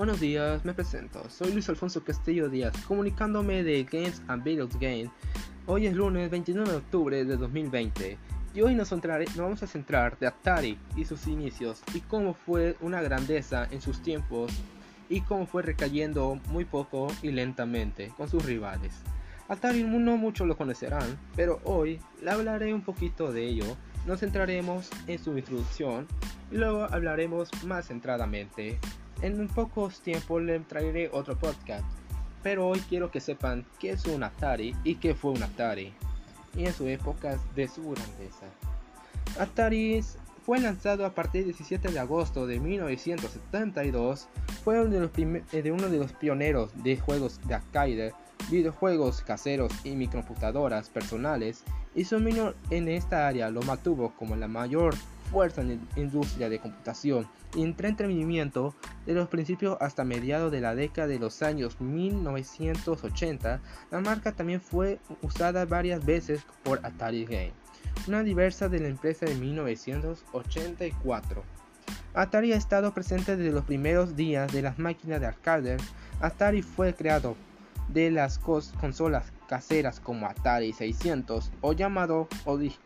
Buenos días, me presento. Soy Luis Alfonso Castillo Díaz, comunicándome de Games and Videos Game. Hoy es lunes 29 de octubre de 2020 y hoy nos, nos vamos a centrar de Atari y sus inicios y cómo fue una grandeza en sus tiempos y cómo fue recayendo muy poco y lentamente con sus rivales. Atari no muchos lo conocerán, pero hoy hablaré un poquito de ello. Nos centraremos en su introducción y luego hablaremos más centradamente en pocos tiempos le traeré otro podcast, pero hoy quiero que sepan qué es un Atari y qué fue un Atari, y en su época de su grandeza. Atari fue lanzado a partir del 17 de agosto de 1972, fue uno de los, eh, de uno de los pioneros de juegos de arcade, videojuegos caseros y microcomputadoras personales, y su dominio en esta área lo mantuvo como la mayor fuerza en la industria de computación y entretenimiento de los principios hasta mediados de la década de los años 1980, la marca también fue usada varias veces por Atari Game, una diversa de la empresa de 1984. Atari ha estado presente desde los primeros días de las máquinas de arcade. Atari fue creado de las consolas caseras como Atari 600 o llamado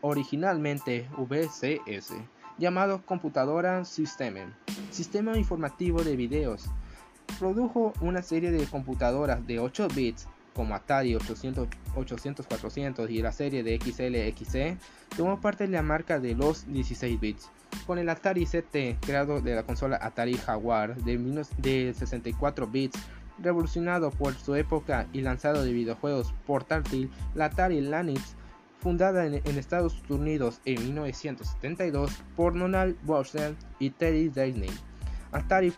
originalmente VCS llamado Computadora System, Sistema Informativo de Videos. Produjo una serie de computadoras de 8 bits como Atari 800, 800 400 y la serie de XLXE, tomó parte de la marca de los 16 bits. Con el Atari CT, creado de la consola Atari Jaguar de, de 64 bits, revolucionado por su época y lanzado de videojuegos portátil, la Atari Lanix fundada en, Estados Unidos en 1972 por Donald Boston y Teddy Disney. Atari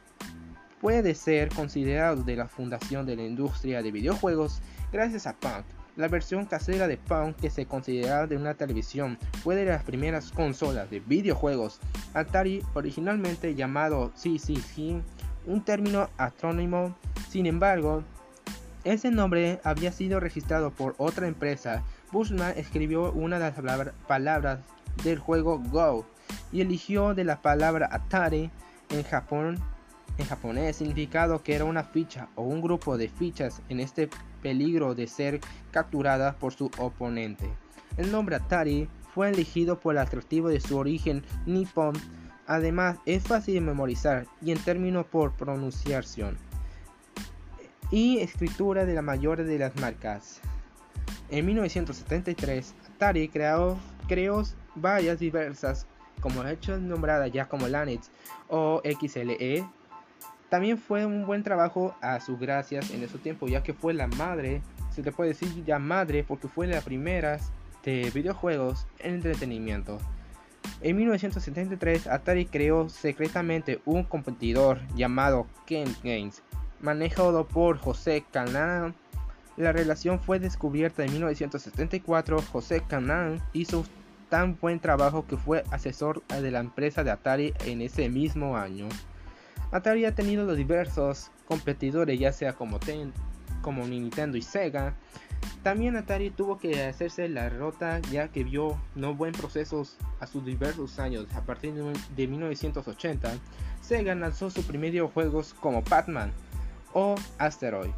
puede ser considerado de la fundación de la industria de videojuegos gracias a Punk. La versión casera de Punk que se considera de una televisión fue de las primeras consolas de videojuegos. Atari, originalmente llamado CCC, un término astrónimo, sin embargo, ese nombre había sido registrado por otra empresa Bushman escribió una de las palabras del juego Go y eligió de la palabra Atari en japonés significado que era una ficha o un grupo de fichas en este peligro de ser capturada por su oponente. El nombre Atari fue elegido por el atractivo de su origen nippon. Además, es fácil de memorizar y en términos por pronunciación y escritura de la mayoría de las marcas. En 1973, Atari creó, creó varias diversas, como hechos nombradas ya como Lanix o XLE. También fue un buen trabajo a sus gracias en ese tiempo, ya que fue la madre, se le puede decir ya madre, porque fue la primera de videojuegos en entretenimiento. En 1973, Atari creó secretamente un competidor llamado Ken Games, manejado por José Canaan la relación fue descubierta en 1974. José Canaan hizo tan buen trabajo que fue asesor de la empresa de Atari en ese mismo año. Atari ha tenido los diversos competidores, ya sea como, como Nintendo y Sega. También Atari tuvo que hacerse la rota ya que vio no buen procesos a sus diversos años. A partir de 1980, Sega lanzó sus primeros juegos como Batman o Asteroid.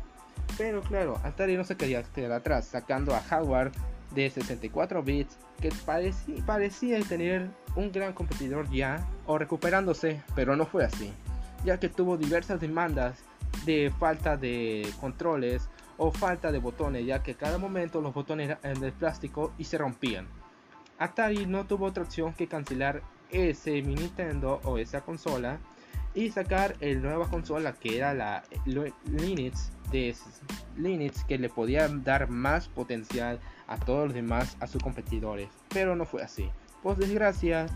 Pero claro, Atari no se quería quedar atrás, sacando a Howard de 64 bits que parecía, tener un gran competidor ya o recuperándose, pero no fue así, ya que tuvo diversas demandas de falta de controles o falta de botones, ya que cada momento los botones eran de plástico y se rompían. Atari no tuvo otra opción que cancelar ese Nintendo o esa consola y sacar el nueva consola que era la Linux de Linux que le podía dar más potencial a todos los demás a sus competidores, pero no fue así. Por desgracia,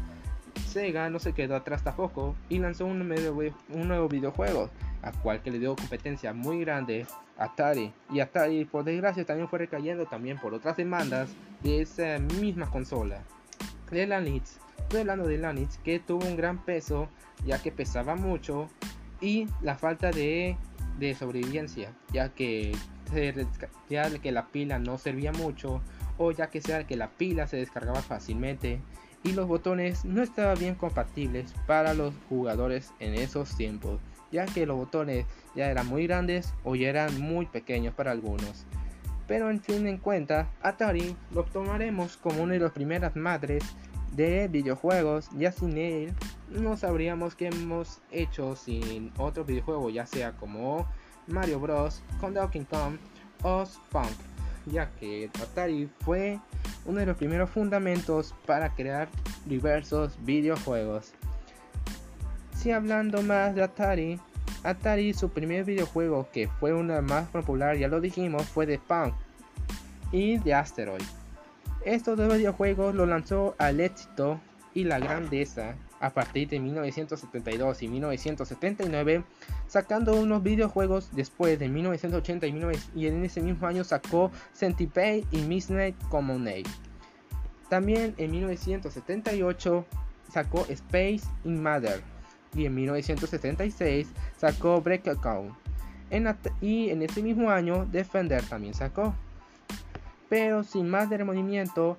Sega no se quedó atrás tampoco y lanzó un, un nuevo videojuego, a cual que le dio competencia muy grande a Atari. Y Atari, por desgracia, también fue recayendo también por otras demandas de esa misma consola. De Lanix, estoy hablando de Lanix, que tuvo un gran peso, ya que pesaba mucho y la falta de de sobrevivencia, ya que, ya que la pila no servía mucho o ya que sea que la pila se descargaba fácilmente y los botones no estaban bien compatibles para los jugadores en esos tiempos, ya que los botones ya eran muy grandes o ya eran muy pequeños para algunos. Pero en fin en cuenta, Atari lo tomaremos como una de las primeras madres de videojuegos, ya sin él no sabríamos qué hemos hecho sin otro videojuego, ya sea como Mario Bros, con Donkey Kong o Spunk, ya que Atari fue uno de los primeros fundamentos para crear diversos videojuegos. Si hablando más de Atari, Atari su primer videojuego que fue uno más popular, ya lo dijimos, fue de Punk y de Asteroid. Estos dos videojuegos lo lanzó al éxito y la grandeza a partir de 1972 y 1979, sacando unos videojuegos después de 1980 y, en ese mismo año sacó Centipede y Midnight Common También en 1978 sacó Space Invader y en 1976 sacó Breakabout. y en ese mismo año Defender también sacó. Pero sin más de removimiento,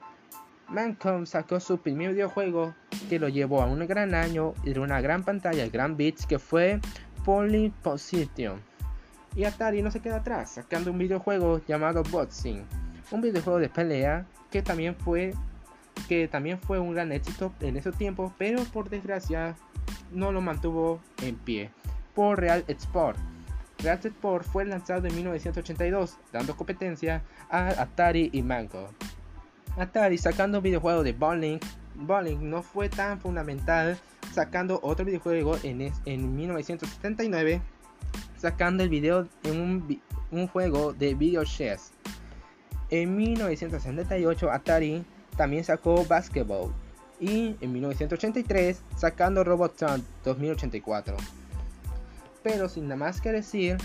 Mancom sacó su primer videojuego que lo llevó a un gran año y de una gran pantalla, gran beats, que fue Polyposition. Y Atari no se queda atrás, sacando un videojuego llamado Boxing, un videojuego de pelea que también fue que también fue un gran éxito en ese tiempo, pero por desgracia no lo mantuvo en pie por Real Sport. Real Sport fue lanzado en 1982, dando competencia a Atari y Manco. Atari sacando un videojuego de Bowling, Bowling no fue tan fundamental, sacando otro videojuego en, en 1979, sacando el video en un, juego de video chess. En 1978 Atari también sacó Basketball y en 1983 sacando Robotron 2084. Pero sin nada más que decir,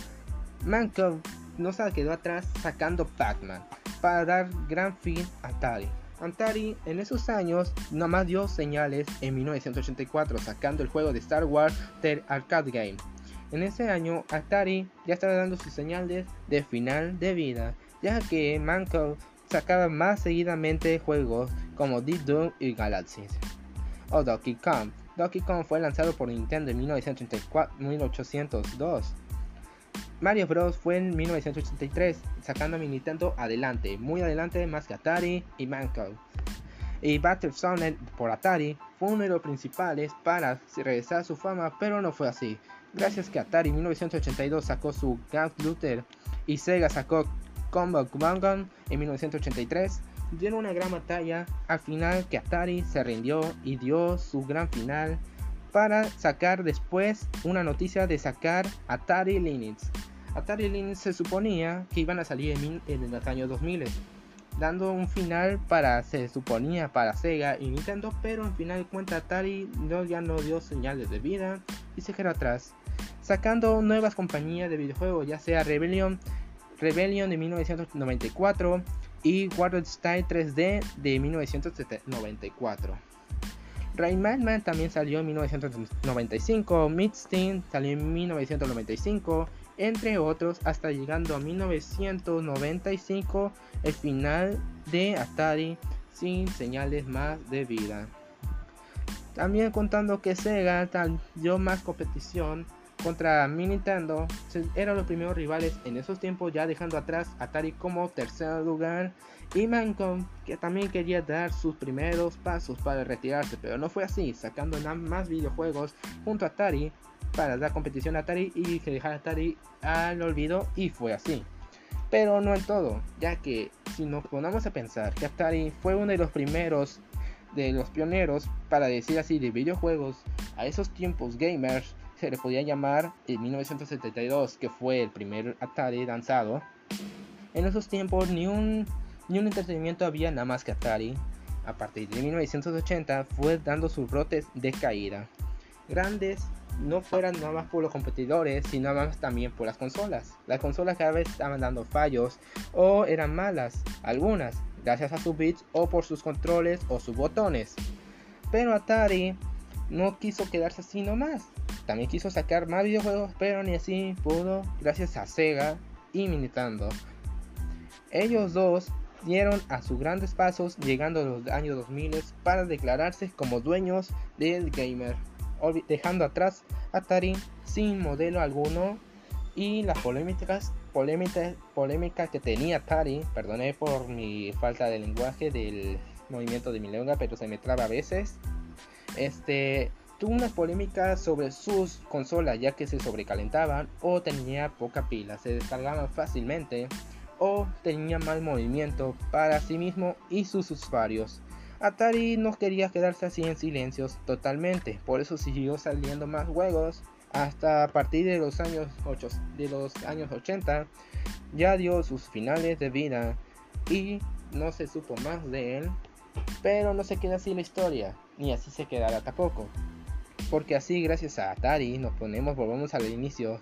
Manco no se quedó atrás sacando Pac-Man para dar gran fin a Atari. Atari en esos años nada más dio señales en 1984 sacando el juego de Star Wars The Arcade Game. En ese año Atari ya estaba dando sus señales de final de vida, ya que Manco sacaba más seguidamente juegos como Deep Doom y Galaxies. O Donkey Kong. Donkey Kong fue lanzado por Nintendo en 1802. Mario Bros. fue en 1983, sacando a mi Nintendo adelante, muy adelante más que Atari y Manco. Y Battlezone por Atari fue uno de los principales para regresar a su fama, pero no fue así. Gracias que Atari en 1982 sacó su Luther y Sega sacó Combat Gun en 1983 dieron una gran batalla al final que Atari se rindió y dio su gran final para sacar después una noticia de sacar Atari Linux. Atari Linux se suponía que iban a salir en, los años 2000, dando un final para, se suponía, para Sega y Nintendo, pero en final de Atari no, ya no dio señales de vida y se quedó atrás, sacando nuevas compañías de videojuegos, ya sea Rebellion, Rebellion de 1994 y Style 3D de 1994. Rayman también salió en 1995, Midstein salió en 1995, entre otros, hasta llegando a 1995, el final de Atari sin señales más de vida. También contando que Sega dio más competición contra Nintendo eran los primeros rivales en esos tiempos ya dejando atrás Atari como tercer lugar y Mancom que también quería dar sus primeros pasos para retirarse pero no fue así sacando más videojuegos junto a Atari para dar competición a Atari y que dejar a Atari al olvido y fue así pero no en todo ya que si nos ponemos a pensar que Atari fue uno de los primeros de los pioneros para decir así de videojuegos a esos tiempos gamers se le podía llamar en 1972, que fue el primer Atari lanzado. En esos tiempos ni un, ni un entretenimiento había nada más que Atari. A partir de 1980 fue dando sus brotes de caída. Grandes no fueran nada más por los competidores, sino más también por las consolas. Las consolas cada vez estaban dando fallos o eran malas, algunas, gracias a sus bits o por sus controles o sus botones. Pero Atari no quiso quedarse así nomás. También quiso sacar más videojuegos, pero ni así pudo gracias a Sega y Nintendo. Ellos dos dieron a sus grandes pasos llegando a los años 2000 para declararse como dueños del gamer. Dejando atrás Atari sin modelo alguno y las polémicas polémicas polémica que tenía Atari, perdoné por mi falta de lenguaje del movimiento de mi lengua, pero se me traba a veces. Este tuvo unas polémicas sobre sus consolas ya que se sobrecalentaban o tenía poca pila, se descargaban fácilmente o tenía mal movimiento para sí mismo y sus usuarios. Atari no quería quedarse así en silencios totalmente, por eso siguió saliendo más juegos hasta a partir de los años 8, de los años 80 ya dio sus finales de vida y no se supo más de él, pero no se queda así la historia, ni así se quedará tampoco. Porque así gracias a Atari nos ponemos, volvemos al inicio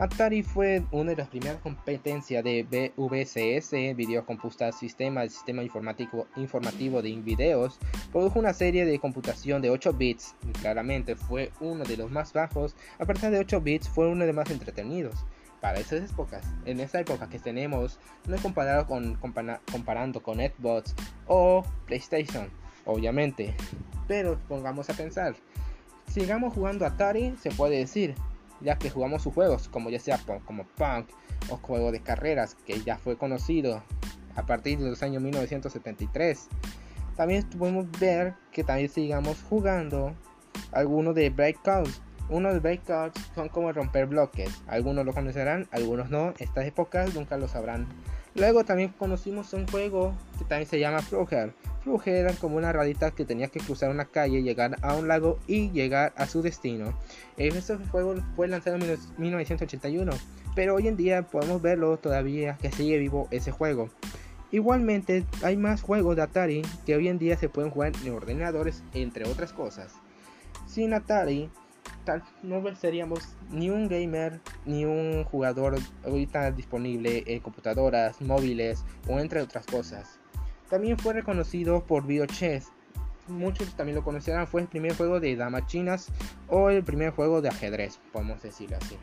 Atari fue una de las primeras competencias de VCS, Video Computer Sistema, el sistema informático, informativo de videos. Produjo una serie de computación de 8 bits, claramente fue uno de los más bajos. A partir de 8 bits fue uno de los más entretenidos. Para esas épocas, en esa época que tenemos, no he comparado con, comparando con Xbox o PlayStation, obviamente. Pero pongamos a pensar, sigamos jugando Atari, se puede decir, ya que jugamos sus juegos, como ya sea como Punk o juego de carreras, que ya fue conocido a partir de los años 1973. También podemos ver que también sigamos jugando algunos de Breakouts. Uno de Breakouts son como romper bloques. Algunos lo conocerán, algunos no. Estas épocas nunca lo sabrán. Luego también conocimos un juego que también se llama Frogger. Frogger era como una radita que tenía que cruzar una calle, llegar a un lago y llegar a su destino. Ese juego fue lanzado en 1981, pero hoy en día podemos verlo todavía que sigue vivo ese juego. Igualmente hay más juegos de Atari que hoy en día se pueden jugar en ordenadores entre otras cosas. Sin Atari no seríamos ni un gamer ni un jugador ahorita disponible en computadoras, móviles o entre otras cosas. También fue reconocido por VideoChess. Muchos también lo conocerán, fue el primer juego de damas chinas o el primer juego de ajedrez, podemos decirlo así.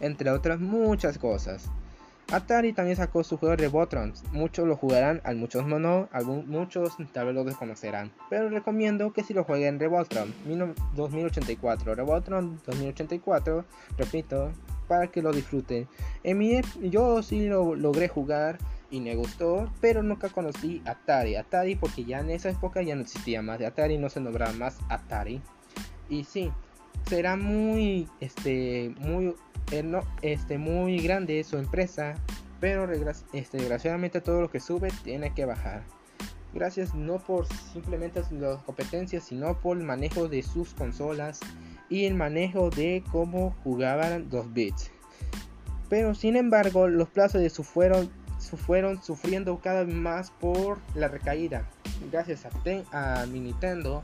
Entre otras muchas cosas. Atari también sacó su juego Rebotron. Muchos lo jugarán, al muchos no, muchos tal vez lo desconocerán. Pero recomiendo que si lo jueguen Rebotron 2084. Rebotron 2084, repito, para que lo disfruten. En mi, yo sí lo logré jugar y me gustó, pero nunca conocí Atari. Atari porque ya en esa época ya no existía más. De Atari no se nombraba más Atari. Y sí, será muy, este, muy no, este, muy grande su empresa, pero este, desgraciadamente todo lo que sube tiene que bajar. Gracias no por simplemente las competencias, sino por el manejo de sus consolas y el manejo de cómo jugaban los bits. Pero sin embargo, los plazos de su fueron, su fueron sufriendo cada vez más por la recaída. Gracias a, a Nintendo,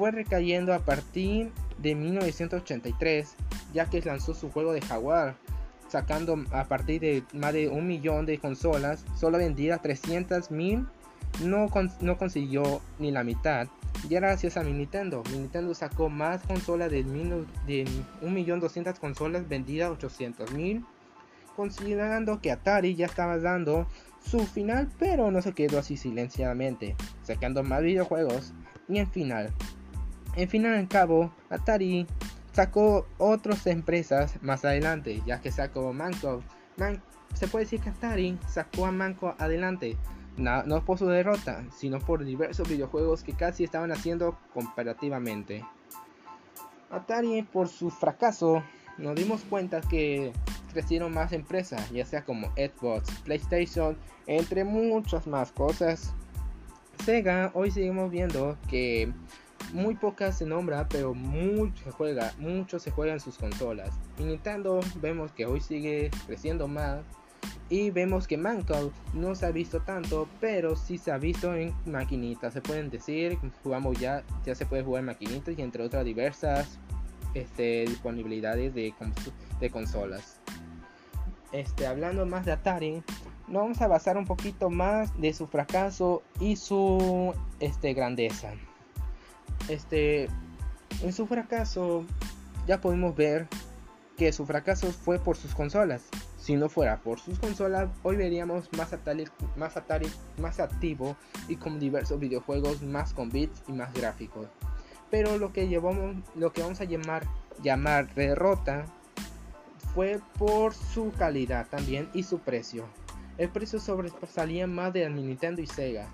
fue recayendo a partir de 1983, ya que lanzó su juego de Jaguar, sacando a partir de más de un millón de consolas, solo vendida 300 mil, no, no consiguió ni la mitad. Y gracias a mi Nintendo, mi Nintendo sacó más consolas de, de 1.200.000 consolas vendidas 800 mil, considerando que Atari ya estaba dando su final, pero no se quedó así silenciadamente, sacando más videojuegos y en final en fin al cabo, Atari sacó otras empresas más adelante, ya que sacó Manco. se puede decir que Atari sacó a Manco adelante, no, por su derrota, sino por diversos videojuegos que casi estaban haciendo comparativamente. Atari, por su fracaso, nos dimos cuenta que crecieron más empresas, ya sea como Xbox, PlayStation, entre muchas más cosas. Sega, hoy seguimos viendo que muy pocas se nombra, pero mucho se juega, mucho se juega en sus consolas. Y Nintendo vemos que hoy sigue creciendo más. Y vemos que Manco no se ha visto tanto, pero sí se ha visto en maquinitas. Se pueden decir, jugamos ya, ya se puede jugar en maquinitas y entre otras diversas este, disponibilidades de, de consolas. Este, hablando más de Atari, nos vamos a basar un poquito más de su fracaso y su este, grandeza este, en su fracaso ya podemos ver que su fracaso fue por sus consolas. Si no fuera por sus consolas, hoy veríamos más Atari, más Atari más activo y con diversos videojuegos más con bits y más gráficos. pero lo que llevamos, lo que vamos a llamar, llamar derrota fue por su calidad también y su precio. El precio sobresalía más de Nintendo y Sega.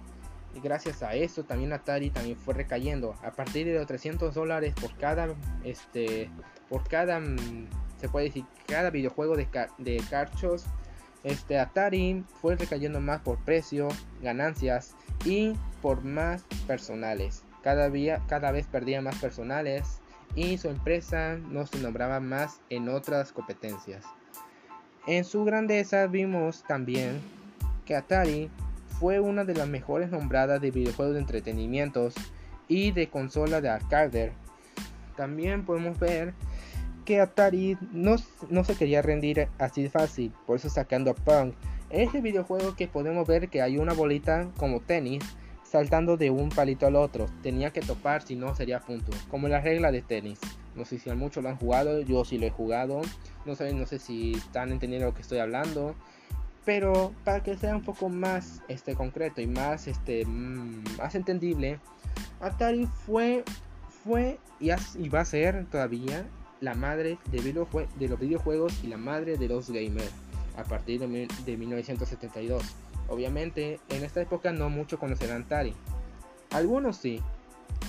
Y gracias a eso también Atari también fue recayendo. A partir de los 300 dólares por cada, este, por cada, mm, se puede decir, cada videojuego de, de carchos, este Atari fue recayendo más por precio, ganancias y por más personales. Cada, día, cada vez perdía más personales y su empresa no se nombraba más en otras competencias. En su grandeza vimos también que Atari fue una de las mejores nombradas de videojuegos de entretenimientos y de consola de arcade. También podemos ver que Atari no, no se quería rendir así fácil, por eso sacando Punk. En este videojuego que podemos ver que hay una bolita como tenis saltando de un palito al otro. Tenía que topar, si no sería punto. Como la regla de tenis. No sé si muchos lo han jugado, yo sí lo he jugado. No sé, no sé si están entendiendo lo que estoy hablando. Pero para que sea un poco más este, concreto y más, este, mm, más entendible, Atari fue, fue y, va a ser todavía la madre de, los videojuegos y la madre de los gamers a partir de, de 1972. Obviamente, en esta época no mucho conocerán Atari. Algunos sí.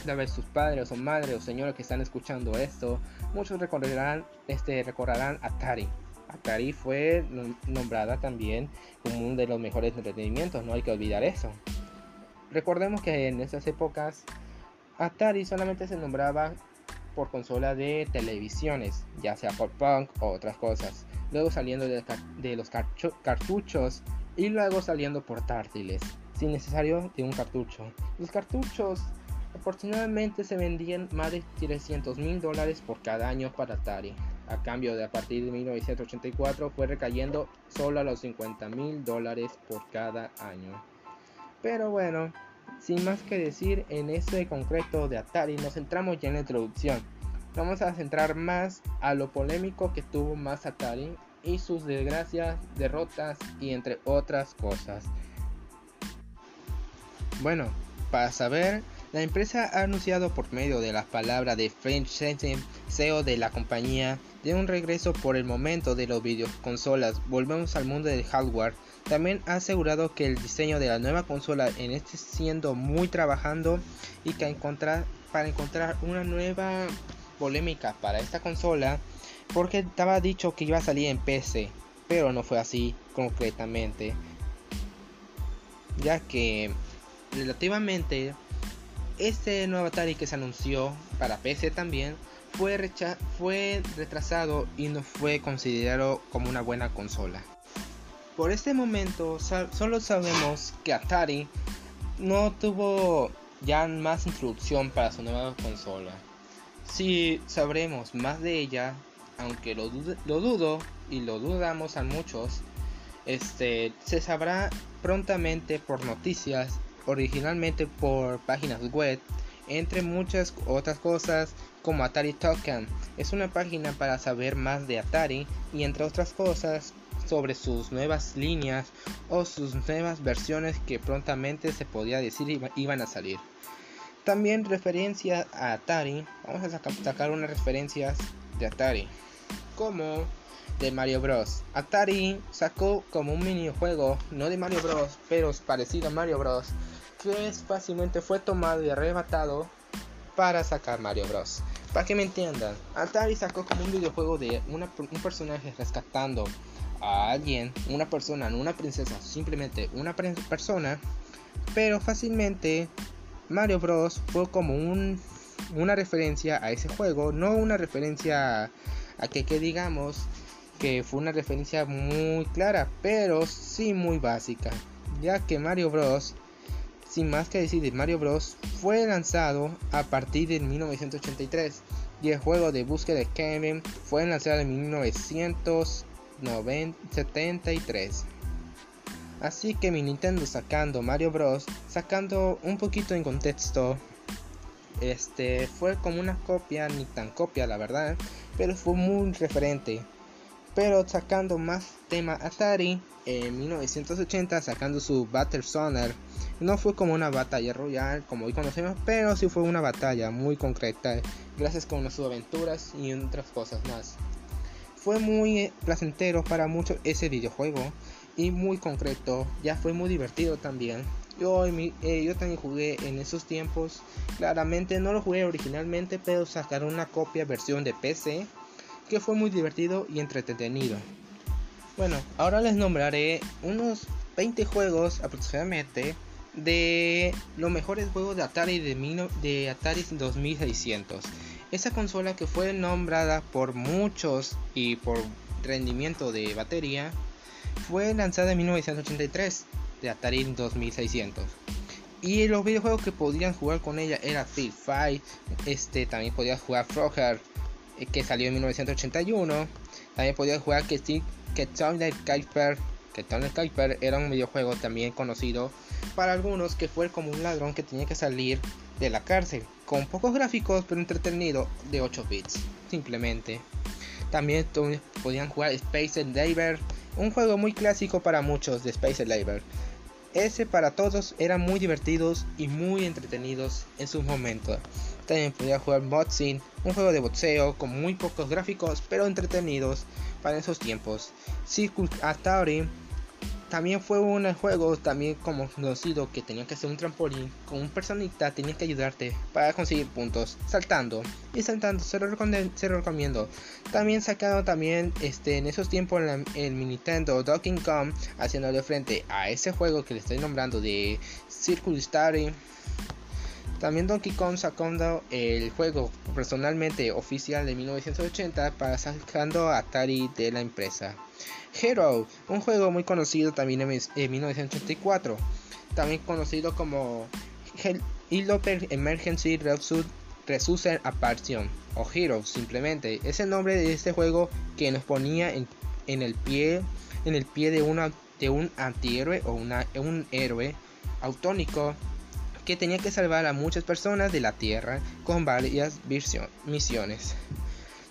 Tal vez sus padres o madres o señores que están escuchando esto, muchos recordarán, este, recordarán Atari. Atari fue nombrada también como uno de los mejores entretenimientos, no hay que olvidar eso. Recordemos que en esas épocas Atari solamente se nombraba por consola de televisiones, ya sea por punk o otras cosas. Luego saliendo de, los cartuchos y luego saliendo portátiles, sin necesario de un cartucho. Los cartuchos aproximadamente se vendían más de 300 mil dólares por cada año para Atari. A cambio de a partir de 1984 fue recayendo solo a los 50 mil dólares por cada año. Pero bueno, sin más que decir en este concreto de Atari, nos centramos ya en la introducción. Vamos a centrar más a lo polémico que tuvo más Atari y sus desgracias, derrotas y entre otras cosas. Bueno, para saber, la empresa ha anunciado por medio de las palabras de French Sensen, CEO de la compañía, de un regreso por el momento de los videoconsolas. Volvemos al mundo del hardware. También ha asegurado que el diseño de la nueva consola en este siendo muy trabajando y que encontrar, para encontrar una nueva polémica para esta consola porque estaba dicho que iba a salir en PC, pero no fue así concretamente, ya que relativamente este nuevo Atari que se anunció para PC también fue, fue retrasado y no fue considerado como una buena consola. Por este momento solo sabemos que Atari no tuvo ya más introducción para su nueva consola. Si sabremos más de ella, aunque lo, dudo y lo dudamos a muchos, este, se sabrá prontamente por noticias, originalmente por páginas web, entre muchas otras cosas como Atari Token. Es una página para saber más de Atari y entre otras cosas sobre sus nuevas líneas o sus nuevas versiones que prontamente se podía decir iban a salir. También referencia a Atari, vamos a sacar unas referencias de Atari como de Mario Bros. Atari sacó como un minijuego, no de Mario Bros, pero parecido a Mario Bros, fácilmente fue tomado y arrebatado para sacar Mario Bros. Para que me entiendan, Atari sacó como un videojuego de un personaje rescatando a alguien, una persona, no una princesa, simplemente una persona, pero fácilmente Mario Bros fue como un, una referencia a ese juego, no una referencia a que, que digamos que fue una referencia muy clara, pero sí muy básica, ya que Mario Bros. Sin más que decir, Mario Bros. fue lanzado a partir de 1983 y el juego de búsqueda de Kevin fue lanzado en 1973. Así que mi Nintendo sacando Mario Bros. sacando un poquito en contexto este fue como una copia, ni tan copia la verdad, pero fue muy referente. Pero sacando más tema Atari en 1980, sacando su Battle Sonar, No fue como una batalla royal como hoy conocemos, pero sí fue una batalla muy concreta, gracias con sus aventuras y otras cosas más. Fue muy eh, placentero para muchos ese videojuego y muy concreto, ya fue muy divertido también. Yo, eh, yo también jugué en esos tiempos, claramente no lo jugué originalmente, pero sacaron una copia versión de PC que fue muy divertido y entretenido. Bueno, ahora les nombraré unos 20 juegos aproximadamente de los mejores juegos de Atari de, Atari 2600. Esa consola que fue nombrada por muchos y por rendimiento de batería fue lanzada en 1983 de Atari 2600. Y los videojuegos que podían jugar con ella era Field Fight, este también podía jugar Frogger eh, que salió en 1981, también podía jugar que Toilet Kuiper, que Kuiper era un videojuego también conocido para algunos que fue como un ladrón que tenía que salir de la cárcel, con pocos gráficos pero entretenido de 8 bits, simplemente. También podían jugar Space Endeavor, un juego muy clásico para muchos de Space Endeavor. Ese para todos eran muy divertidos y muy entretenidos en sus momentos. También podía jugar Boxing, un juego de boxeo con muy pocos gráficos pero entretenidos para esos tiempos. Circus Atari también fue un juego también como conocido que tenía que hacer un trampolín con un personita tenía que ayudarte para conseguir puntos saltando y saltando se lo, recomiendo. También sacado también este en esos tiempos el, el Nintendo Donkey Kong haciéndole frente a ese juego que le estoy nombrando de Circle Story también Donkey Kong sacó el juego personalmente oficial de 1980 para sacando Atari de la empresa. Hero, un juego muy conocido también en 1984, también conocido como Hillopper Emergency Resource Apparition o Hero simplemente. Es el nombre de este juego que nos ponía en, el pie en el pie de, un antihéroe o un héroe autónico que tenía que salvar a muchas personas de la Tierra con varias misiones.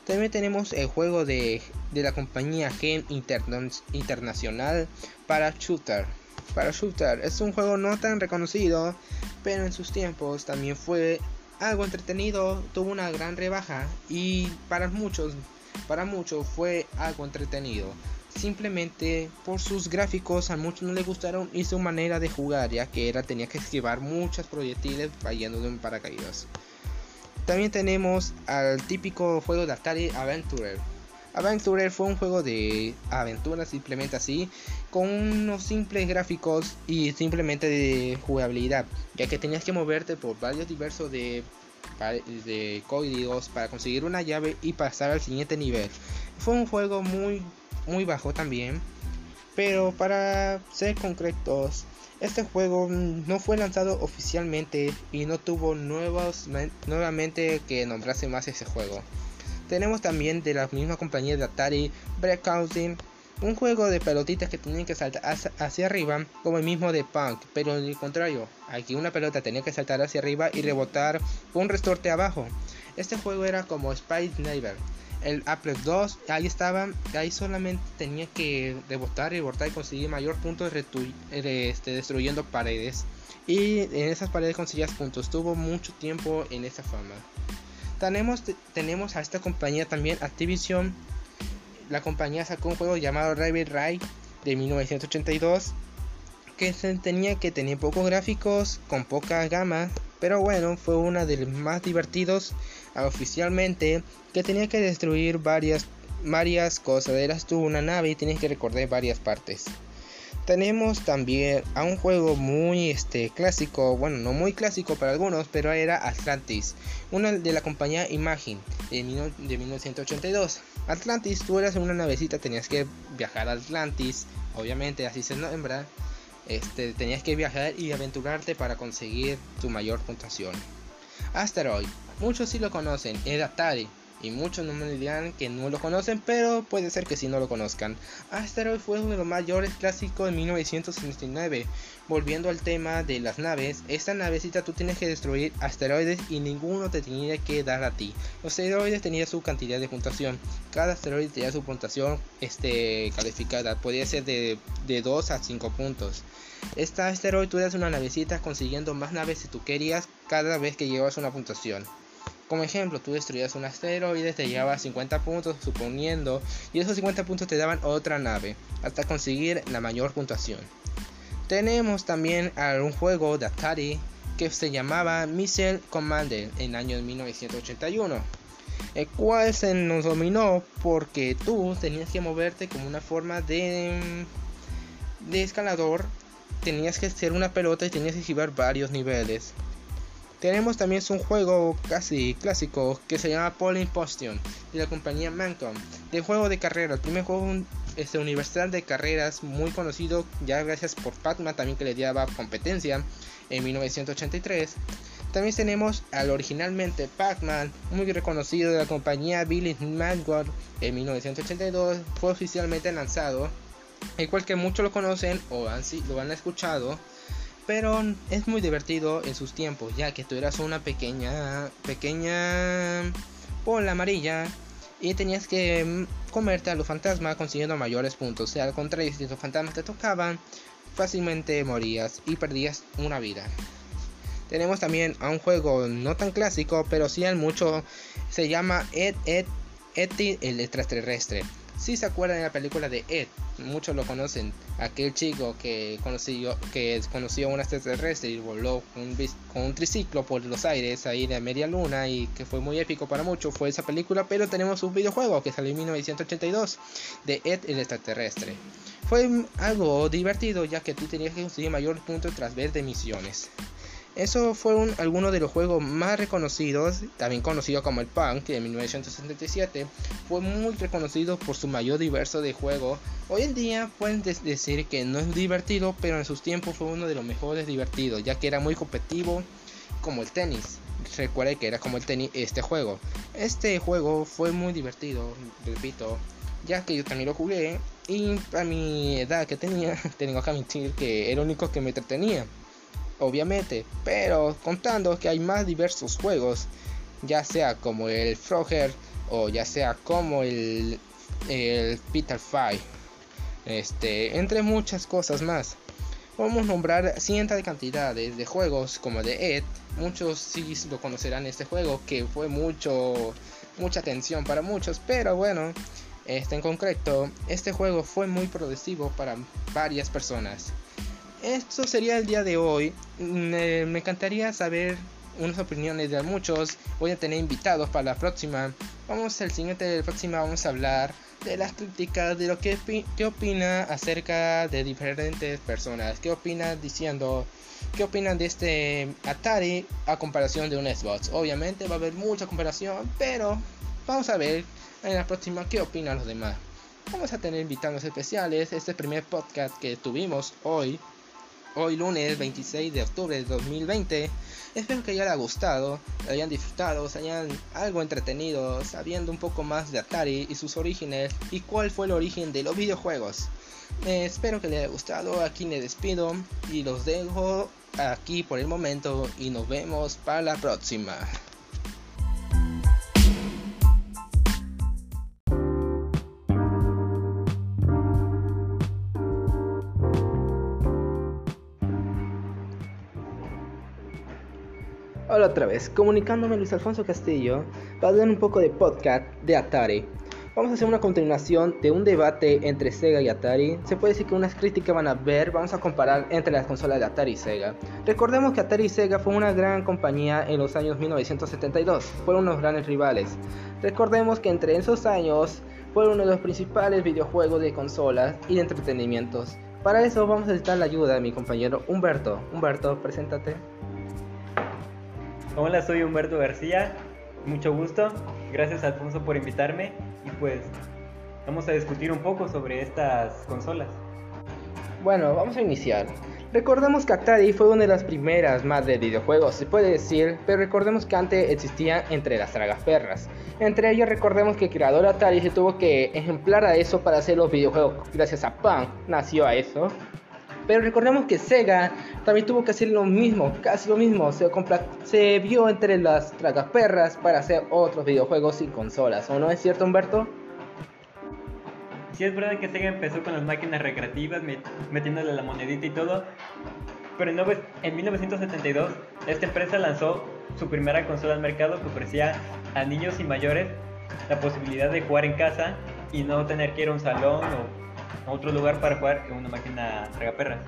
También tenemos el juego de, la compañía Gen Internacional para Shooter. Para Shooter es un juego no tan reconocido, pero en sus tiempos también fue algo entretenido, tuvo una gran rebaja y para muchos, para muchos fue algo entretenido simplemente por sus gráficos a muchos no les gustaron y su manera de jugar ya que era tenía que esquivar muchos proyectiles cayendo de un paracaídas. También tenemos al típico juego de Atari Adventurer Adventurer fue un juego de aventura simplemente así con unos simples gráficos y simplemente de jugabilidad ya que tenías que moverte por varios diversos de de códigos para conseguir una llave y pasar al siguiente nivel. Fue un juego muy muy bajo también. Pero para ser concretos, este juego no fue lanzado oficialmente y no tuvo nuevos, nuevamente que nombrarse más ese juego. Tenemos también de la misma compañía de Atari Breakouting, un juego de pelotitas que tenían que saltar hacia arriba, como el mismo de Punk, pero al contrario, aquí una pelota tenía que saltar hacia arriba y rebotar un resorte abajo. Este juego era como Spice Neighbor, el Apple 2, ahí estaba, ahí solamente tenía que rebotar y rebotar y conseguir mayor puntos este, destruyendo paredes. Y en esas paredes conseguías puntos. Tuvo mucho tiempo en esa fama. Tenemos, tenemos a esta compañía también, Activision. La compañía sacó un juego llamado Rival Ray de 1982 que tenía que tener pocos gráficos, con poca gama, pero bueno, fue una de los más divertidos oficialmente que tenía que destruir varias, varias cosas. Eras tú una nave y tienes que recordar varias partes. Tenemos también a un juego muy este, clásico, bueno, no muy clásico para algunos, pero era Atlantis, una de la compañía Imagine de, de 1982. Atlantis, tú eras una navecita, tenías que viajar a Atlantis, obviamente así se nombra. Este, tenías que viajar y aventurarte para conseguir tu mayor puntuación. Asteroid, muchos sí lo conocen, era Atari, y muchos no me dirán que no lo conocen, pero puede ser que sí no lo conozcan. Asteroid fue uno de los mayores clásicos de 1969. Volviendo al tema de las naves, esta navecita tú tienes que destruir asteroides y ninguno te tenía que dar a ti. Los asteroides tenían su cantidad de puntuación. Cada asteroide tenía su puntuación este, calificada. Podía ser de, de 2 a 5 puntos. Esta asteroide tú eras una navecita consiguiendo más naves si tú querías cada vez que llegabas a una puntuación. Como ejemplo, tú destruías un asteroide, te llevaba 50 puntos, suponiendo, y esos 50 puntos te daban otra nave, hasta conseguir la mayor puntuación. Tenemos también un juego de Atari que se llamaba Missile Commander en el año 1981, el cual se nos dominó porque tú tenías que moverte como una forma de, de escalador, tenías que ser una pelota y tenías que esquivar varios niveles. Tenemos también un juego casi clásico que se llama Polling Potion de la compañía Mancom, de juego de carreras, primer juego este, universal de carreras muy conocido ya gracias por Pac-Man también que le daba competencia en 1983. También tenemos al originalmente Pac-Man, muy reconocido de la compañía Billy Mangold en 1982, fue oficialmente lanzado, el cual que muchos lo conocen o han, lo han escuchado pero es muy divertido en sus tiempos, ya que tú eras una pequeña, pequeña bola amarilla y tenías que mm, comerte a los fantasmas consiguiendo mayores puntos. O sea, al contrario, si los fantasmas te tocaban, fácilmente morías y perdías una vida. Tenemos también a un juego no tan clásico, pero sí al mucho, se llama Ed Ed Ed el extraterrestre. Si se acuerdan de la película de Ed, muchos lo conocen, aquel chico que conoció, que conoció a un extraterrestre y voló con un, triciclo por los aires ahí de media luna y que fue muy épico para muchos, fue esa película, pero tenemos un videojuego que salió en 1982 de Ed el extraterrestre. Fue algo divertido ya que tú tenías que conseguir mayor punto tras ver de misiones. Eso fueron algunos de los juegos más reconocidos, también conocido como el Punk de 1967. Fue muy reconocido por su mayor diverso de juego. Hoy en día pueden decir que no es divertido, pero en sus tiempos fue uno de los mejores divertidos, ya que era muy competitivo como el tenis. Recuerde que era como el tenis este juego. Este juego fue muy divertido, repito, ya que yo también lo jugué y a mi edad que tenía, tengo que admitir que era el único que me entretenía obviamente, pero contando que hay más diversos juegos, ya sea como el Frogger o ya sea como el, el Peter Five, este, entre muchas cosas más. A nombrar cientos de cantidades de juegos como de Ed, muchos sí lo conocerán este juego que fue mucho mucha atención para muchos, pero bueno, este en concreto, este juego fue muy productivo para varias personas esto sería el día de hoy. Mm, eh, me encantaría saber unas opiniones de muchos. Voy a tener invitados para la próxima. Vamos al siguiente la próxima. Vamos a hablar de las críticas, de lo que, que opina acerca de diferentes personas. ¿Qué opinan diciendo? ¿Qué opinan de este Atari a comparación de un Xbox? Obviamente va a haber mucha comparación, pero vamos a ver en la próxima qué opinan los demás. Vamos a tener invitados especiales. Este primer podcast que tuvimos hoy hoy lunes 26 de octubre de 2020. Espero que haya gustado, hayan disfrutado, se hayan algo entretenido, sabiendo un poco más de Atari y sus orígenes y cuál fue el origen de los videojuegos. espero que les haya gustado, aquí me despido y los dejo aquí por el momento y nos vemos para la próxima. Hola otra vez, comunicándome Luis Alfonso Castillo para dar un poco de podcast de Atari. Vamos a hacer una continuación de un debate entre Sega y Atari. Se puede decir que unas críticas van a ver, vamos a comparar entre las consolas de Atari y Sega. Recordemos que Atari y Sega fue una gran compañía en los años 1972, fueron unos grandes rivales. Recordemos que entre esos años fueron uno de los principales videojuegos de consolas y de entretenimientos. Para eso vamos a necesitar la ayuda de mi compañero Humberto. Humberto, preséntate. Hola, soy Humberto García, mucho gusto, gracias Alfonso por invitarme y pues vamos a discutir un poco sobre estas consolas. Bueno, vamos a iniciar. Recordemos que Atari fue una de las primeras más de videojuegos, se puede decir, pero recordemos que antes existían entre las tragas perras. Entre ellos recordemos que el creador Atari se tuvo que ejemplar a eso para hacer los videojuegos. Gracias a Punk nació a eso. Pero recordemos que Sega también tuvo que hacer lo mismo, casi lo mismo. Se, se vio entre las tragas perras para hacer otros videojuegos sin consolas. ¿O no es cierto, Humberto? Sí es verdad que Sega empezó con las máquinas recreativas, metiéndole la monedita y todo, pero en 1972 esta empresa lanzó su primera consola al mercado que ofrecía a niños y mayores la posibilidad de jugar en casa y no tener que ir a un salón o otro lugar para jugar en una máquina tragaperras.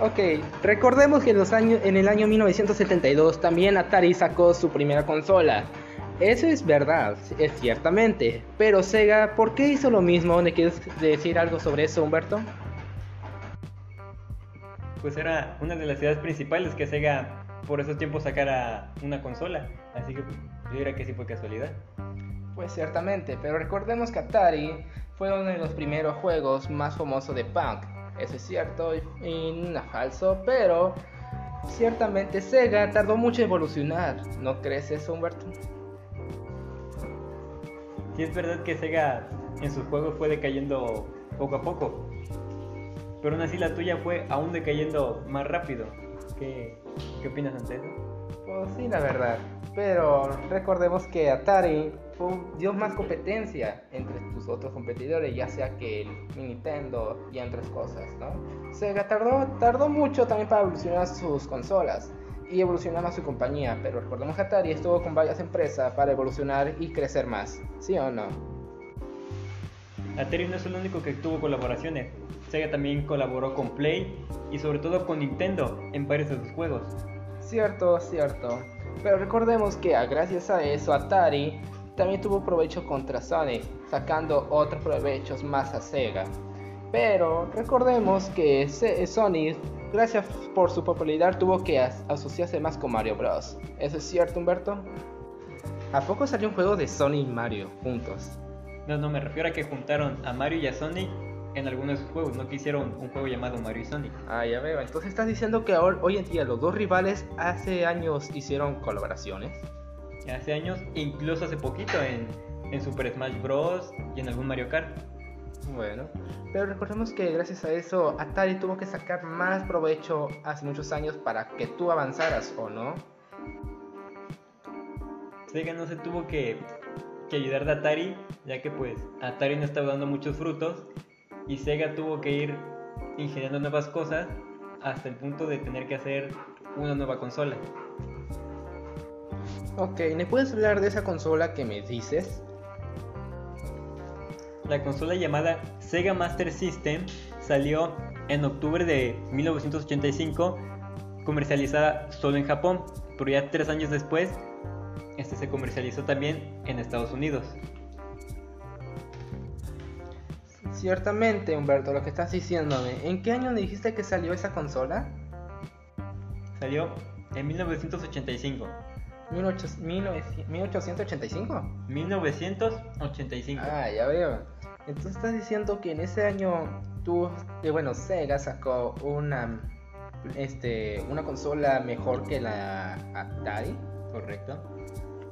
Ok, recordemos que en, los años, en el año 1972 también Atari sacó su primera consola, eso es verdad, es ciertamente. Pero Sega, ¿por qué hizo lo mismo? ¿Me quieres decir algo sobre eso, Humberto? Pues era una de las ideas principales que Sega por esos tiempos sacara una consola. Así que yo diría que sí fue casualidad. Pues ciertamente, pero recordemos que Atari fue uno de los primeros juegos más famosos de punk. Eso es cierto y no falso, pero ciertamente Sega tardó mucho en evolucionar. ¿No crees eso, Humberto? Sí es verdad que Sega en sus juegos fue decayendo poco a poco. Pero aún así la tuya fue aún decayendo más rápido. ¿Qué, qué opinas ante eso? Pues sí, la verdad. Pero recordemos que Atari dio más competencia entre tus otros competidores, ya sea que el Nintendo y otras cosas, ¿no? Sega tardó, tardó mucho también para evolucionar sus consolas y evolucionar a su compañía, pero recordemos que Atari estuvo con varias empresas para evolucionar y crecer más, ¿sí o no? Atari no es el único que tuvo colaboraciones, Sega también colaboró con Play y sobre todo con Nintendo en varios de sus juegos. Cierto, cierto. Pero recordemos que gracias a eso Atari también tuvo provecho contra Sony, sacando otros provechos más a Sega. Pero recordemos que Sony gracias por su popularidad tuvo que asociarse más con Mario Bros. ¿Eso es cierto, Humberto? ¿A poco salió un juego de Sony y Mario juntos? No, no, me refiero a que juntaron a Mario y a Sonic en algunos de sus juegos, no que hicieron un juego llamado Mario y Sonic. Ah, ya veo. Entonces estás diciendo que hoy en día los dos rivales hace años hicieron colaboraciones. Hace años, incluso hace poquito en, en Super Smash Bros. y en algún Mario Kart. Bueno, pero recordemos que gracias a eso Atari tuvo que sacar más provecho hace muchos años para que tú avanzaras o no. Sega no se tuvo que, que ayudar de Atari, ya que pues Atari no estaba dando muchos frutos y Sega tuvo que ir ingeniando nuevas cosas hasta el punto de tener que hacer una nueva consola. Ok, ¿me puedes hablar de esa consola que me dices? La consola llamada Sega Master System salió en octubre de 1985, comercializada solo en Japón, pero ya tres años después este se comercializó también en Estados Unidos. Ciertamente, Humberto, lo que estás diciéndome. ¿En qué año dijiste que salió esa consola? Salió en 1985. 1885. 1985. Ah, ya veo. Entonces estás diciendo que en ese año tú, eh, bueno, Sega sacó una, este, una consola mejor que la Atari, correcto.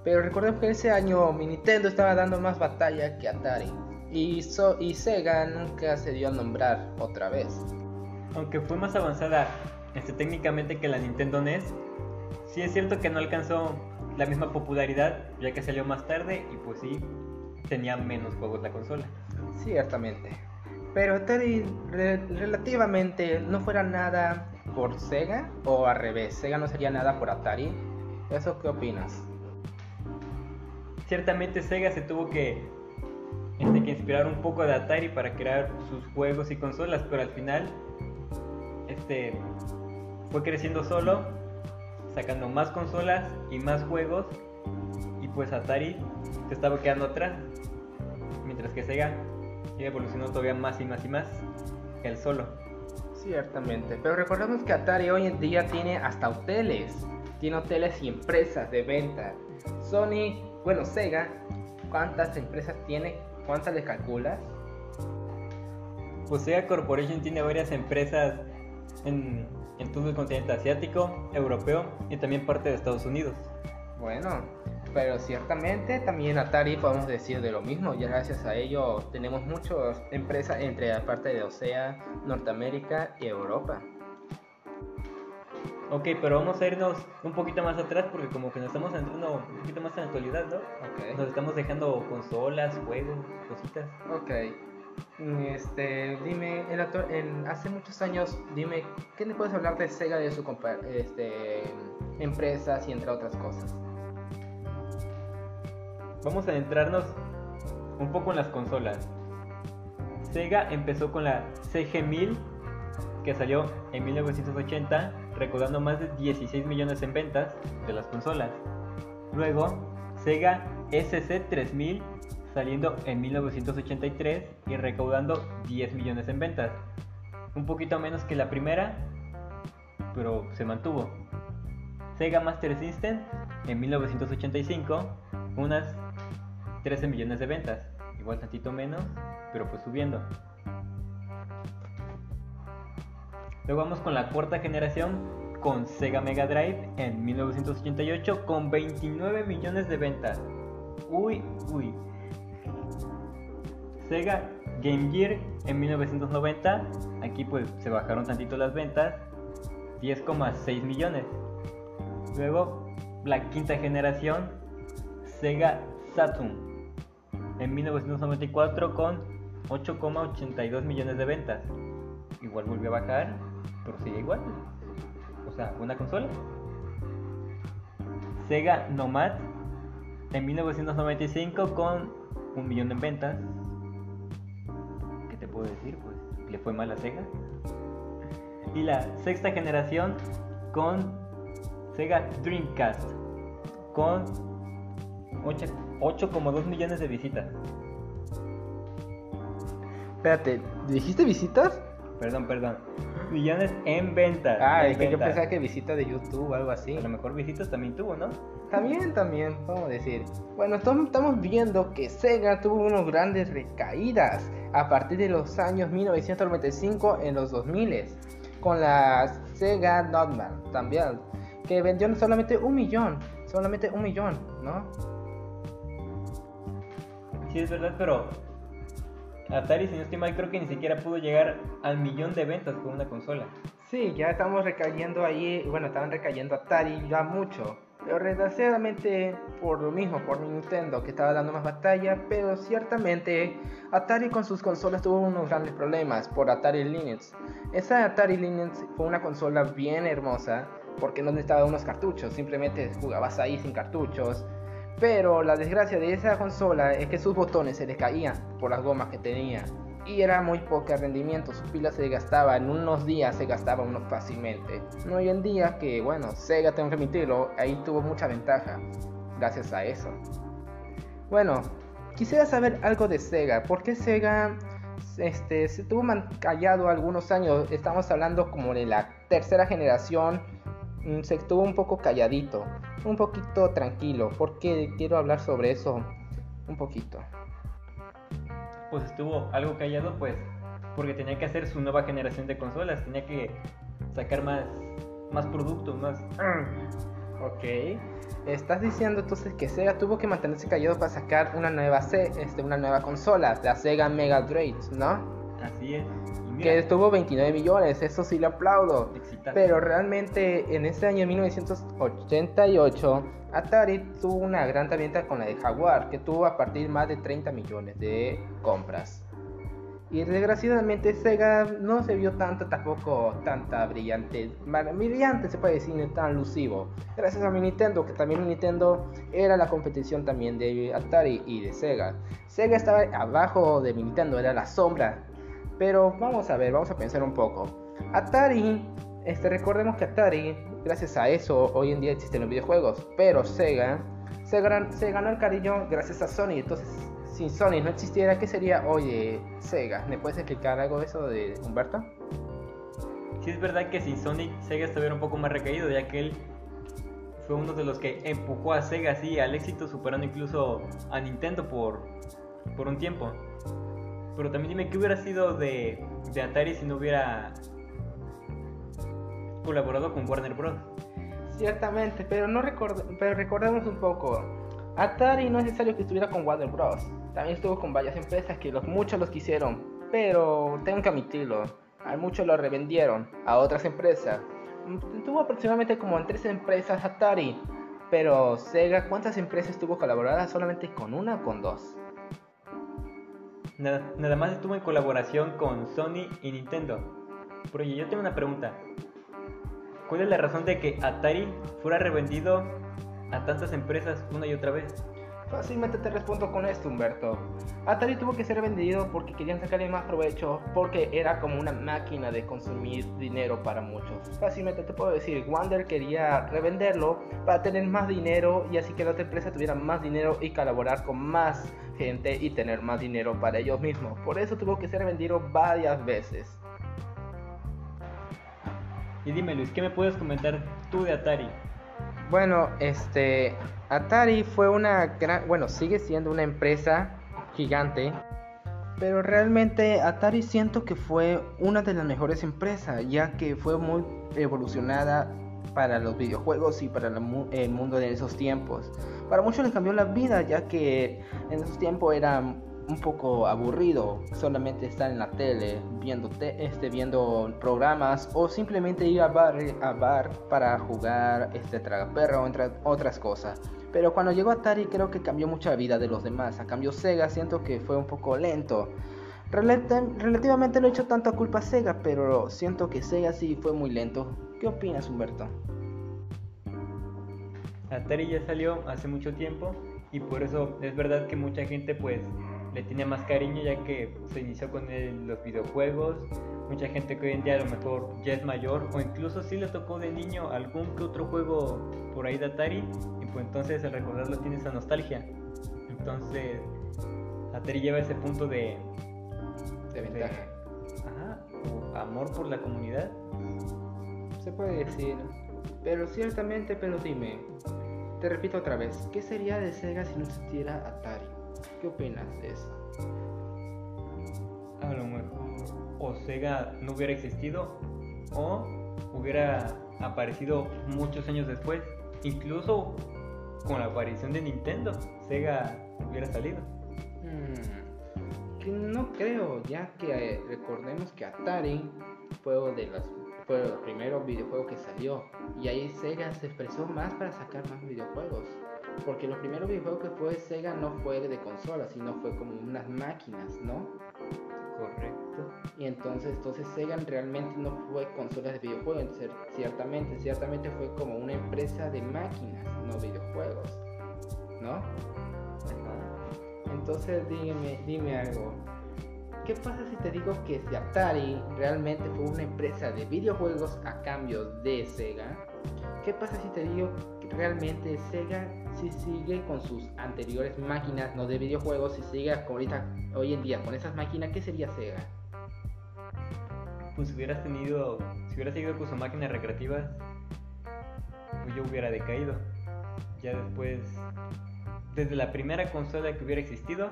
Pero recordemos que en ese año mi Nintendo estaba dando más batalla que Atari. Y, y Sega nunca se dio a nombrar otra vez. Aunque fue más avanzada este, técnicamente que la Nintendo NES, sí es cierto que no alcanzó la misma popularidad ya que salió más tarde y pues sí, tenía menos juegos la consola. Ciertamente. Pero Atari relativamente no fuera nada por Sega o al revés, Sega no sería nada por Atari. ¿Eso qué opinas? Ciertamente Sega se tuvo que, este, que inspirar un poco de Atari para crear sus juegos y consolas, pero al final este, fue creciendo solo, sacando más consolas y más juegos, y pues Atari se estaba quedando atrás, mientras que Sega evolucionó todavía más y más y más que el solo. Ciertamente, pero recordemos que Atari hoy en día tiene hasta hoteles, tiene hoteles y empresas de venta. Sony, bueno, Sega, ¿cuántas empresas tiene? ¿Cuántas le calculas? Pues Sega Corporation tiene varias empresas en, en todo el continente asiático, europeo y también parte de Estados Unidos. Bueno, pero ciertamente también Atari podemos decir de lo mismo, ya gracias a ello tenemos muchas empresas entre la parte de Osea, Norteamérica y Europa. Ok, pero vamos a irnos un poquito más atrás porque como que nos estamos entrando un poquito más en la actualidad, ¿no? Ok. Nos estamos dejando consolas, juegos, cositas. Ok. Este, dime, en, actu- en- hace muchos años, dime, ¿qué le puedes hablar de Sega de su este, empresas y entre otras cosas? Vamos a adentrarnos un poco en las consolas. Sega empezó con la CG1000 que salió en 1980 recaudando más de 16 millones en ventas de las consolas. Luego Sega SC3000 saliendo en 1983 y recaudando 10 millones en ventas. Un poquito menos que la primera, pero se mantuvo. Sega Master System en 1985 unas 13 millones de ventas, igual tantito menos, pero pues subiendo. Luego vamos con la cuarta generación con Sega Mega Drive en 1988 con 29 millones de ventas. Uy, uy. Sega Game Gear en 1990, aquí pues se bajaron tantito las ventas, 10,6 millones. Luego la quinta generación Sega Saturn en 1994 con 8,82 millones de ventas. Igual volvió a bajar, pero sigue igual. O sea, una consola. Sega Nomad en 1995 con un millón en ventas. ¿Qué te puedo decir? Pues le fue mal a Sega. Y la sexta generación con Sega Dreamcast con 8 8,2 millones de visitas. Espérate, ¿dijiste visitas? Perdón, perdón. Millones en ventas. Ah, en es que yo pensaba que visita de YouTube o algo así. A lo mejor visitas también tuvo, ¿no? También, también, vamos a decir. Bueno, estam- estamos viendo que Sega tuvo unas grandes recaídas a partir de los años 1995 en los 2000 con la Sega Notman también, que vendió solamente un millón, solamente un millón, ¿no? Sí, es verdad, pero Atari, si no estoy mal, creo que ni siquiera pudo llegar al millón de ventas con una consola. Sí, ya estamos recayendo ahí, bueno, estaban recayendo Atari ya mucho. Pero desgraciadamente por lo mismo, por Nintendo que estaba dando más batalla, pero ciertamente Atari con sus consolas tuvo unos grandes problemas por Atari Lynx. Esa Atari Lynx fue una consola bien hermosa porque no necesitaba unos cartuchos, simplemente jugabas ahí sin cartuchos. Pero la desgracia de esa consola es que sus botones se les caían por las gomas que tenía y era muy poco rendimiento, sus pilas se gastaban, en unos días se gastaba uno fácilmente. No hoy en día que, bueno, Sega tengo que admitirlo, ahí tuvo mucha ventaja, gracias a eso. Bueno, quisiera saber algo de Sega, ¿por qué Sega este, se tuvo callado algunos años? Estamos hablando como de la tercera generación, mm, se estuvo un poco calladito, un poquito tranquilo, porque quiero hablar sobre eso un poquito. Pues estuvo algo callado, pues, porque tenía que hacer su nueva generación de consolas, tenía que sacar más, más productos, más... Ok. Estás diciendo entonces que Sega tuvo que mantenerse callado para sacar una nueva, se- este, una nueva consola, la Sega Mega Drive, ¿no? Así es. Mira, Que estuvo 29 millones, eso sí le aplaudo. excitante. Pero realmente en ese año 1988 Atari tuvo una gran venta con la de Jaguar, que tuvo a partir más de 30 millones de compras. Y desgraciadamente Sega no se vio tanto tampoco tanta brillante, brillante se puede decir, tan lucivo. Gracias a mi Nintendo, que también Nintendo era la competición también de Atari y de Sega. Sega estaba abajo de mi Nintendo, era la sombra. Pero vamos a ver, vamos a pensar un poco. Atari, este, recordemos que Atari, gracias a eso, hoy en día existen los videojuegos. Pero Sega, se, gan- se ganó el cariño gracias a Sony. Entonces, si Sony no existiera, ¿qué sería hoy de Sega? ¿Me puedes explicar algo de eso de Humberto? Sí es verdad que sin Sonic Sega estuviera un poco más recaído, ya que él fue uno de los que empujó a Sega así al éxito, superando incluso a Nintendo por, por un tiempo. Pero también dime qué hubiera sido de Atari si no hubiera colaborado con Warner Bros. Ciertamente, pero no pero recordemos un poco. Atari no es necesario que estuviera con Warner Bros. También estuvo con varias empresas que los, muchos los quisieron, pero tengo que admitirlo, a muchos lo revendieron a otras empresas. Tuvo aproximadamente como en tres empresas Atari, pero Sega, ¿cuántas empresas estuvo colaboradas? ¿Solamente con una o con dos? Nada, nada más estuvo en colaboración con Sony y Nintendo. Pero yo tengo una pregunta. ¿Cuál es la razón de que Atari fuera revendido a tantas empresas una y otra vez? Fácilmente te respondo con esto, Humberto. Atari tuvo que ser vendido porque querían sacarle más provecho, porque era como una máquina de consumir dinero para muchos. Fácilmente te puedo decir, Wander quería revenderlo para tener más dinero y así que la otra empresa tuviera más dinero y colaborar con más gente y tener más dinero para ellos mismos. Por eso tuvo que ser vendido varias veces. Y dime Luis, ¿qué me puedes comentar tú de Atari? Bueno, este Atari fue una gran, bueno, sigue siendo una empresa gigante, pero realmente Atari siento que fue una de las mejores empresas, ya que fue muy evolucionada para los videojuegos y para el mundo de esos tiempos. Para muchos les cambió la vida, ya que en esos tiempos era un poco aburrido solamente estar en la tele viendo, este, viendo programas o simplemente ir a bar, a bar para jugar este tragaperro entre otras cosas. Pero cuando llegó Atari creo que cambió mucha vida de los demás. A cambio Sega siento que fue un poco lento. relativamente lo he hecho tanto a culpa Sega, pero siento que Sega sí fue muy lento. ¿Qué opinas Humberto? Atari ya salió hace mucho tiempo y por eso es verdad que mucha gente pues le tiene más cariño ya que se inició con los videojuegos. Mucha gente que hoy en día a lo mejor ya es mayor o incluso si le tocó de niño algún que otro juego por ahí de Atari y pues entonces al recordarlo tiene esa nostalgia. Entonces Atari lleva ese punto de... De ventaja. ajá, amor por la comunidad. Se puede decir. Pero ciertamente, pero dime, te repito otra vez, ¿qué sería de Sega si no existiera Atari? ¿Qué opinas de eso? A lo mejor o Sega no hubiera existido o hubiera aparecido muchos años después. Incluso con la aparición de Nintendo, Sega hubiera salido. Hmm, no creo, ya que eh, recordemos que Atari fue de los, fue el primer videojuego que salió y ahí Sega se expresó más para sacar más videojuegos. Porque los primeros videojuegos que fue Sega no fue de consola, sino fue como unas máquinas, ¿no? Correcto. Y entonces, entonces Sega realmente no fue consolas de videojuegos, ciertamente, ciertamente fue como una empresa de máquinas, no videojuegos, ¿no? Entonces dime, dime algo. ¿Qué pasa si te digo que si Atari realmente fue una empresa de videojuegos a cambio de Sega? ¿Qué pasa si te digo realmente Sega si sigue con sus anteriores máquinas, no de videojuegos, si sigue ahorita, hoy en día con esas máquinas, ¿qué sería Sega? Pues si hubieras tenido, si hubieras seguido con sus máquinas recreativas, pues yo hubiera decaído. Ya después, desde la primera consola que hubiera existido,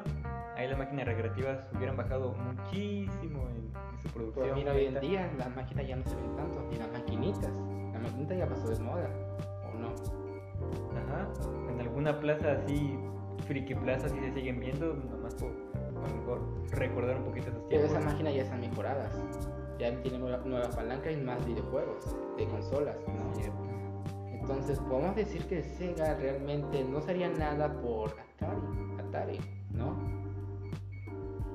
ahí las máquinas recreativas hubieran bajado muchísimo en, su producción. Pero mira, hoy en día las máquinas ya no se ven tanto, ni las maquinitas. La maquinita ya pasó de moda, ¿o no? Ajá, en alguna plaza así, friki plaza, así se siguen viendo, nomás por a lo mejor recordar un poquito esos tiempos. Pero esas máquinas ya están mejoradas, ya tienen nuevas palancas y más videojuegos de consolas, ¿no? Entonces podemos decir que Sega realmente no sería nada por Atari, Atari, ¿no?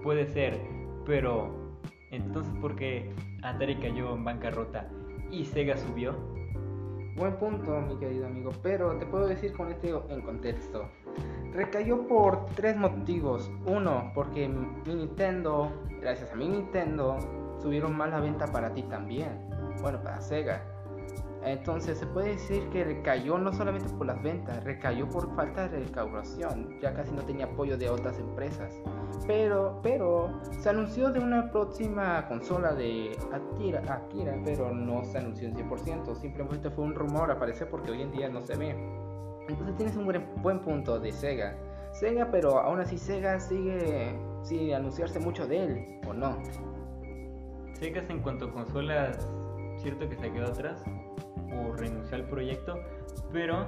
Puede ser, pero entonces ¿por qué Atari cayó en bancarrota y Sega subió? Buen punto, mi querido amigo, pero te puedo decir con este en contexto. Recayó por tres motivos. Uno, porque mi Nintendo, gracias a mi Nintendo, subieron más la venta para ti también. Bueno, para Sega. Entonces se puede decir que recayó no solamente por las ventas, recayó por falta de recaudación, ya casi no tenía apoyo de otras empresas. Pero, pero se anunció de una próxima consola de Akira, Akira pero no se anunció en 100%, simplemente fue un rumor, aparece porque hoy en día no se ve. Entonces tienes un buen, buen punto de Sega. Sega, pero aún así Sega sigue sin anunciarse mucho de él, ¿o no? Sega en cuanto a consolas cierto que se quedó atrás o renunció al proyecto, pero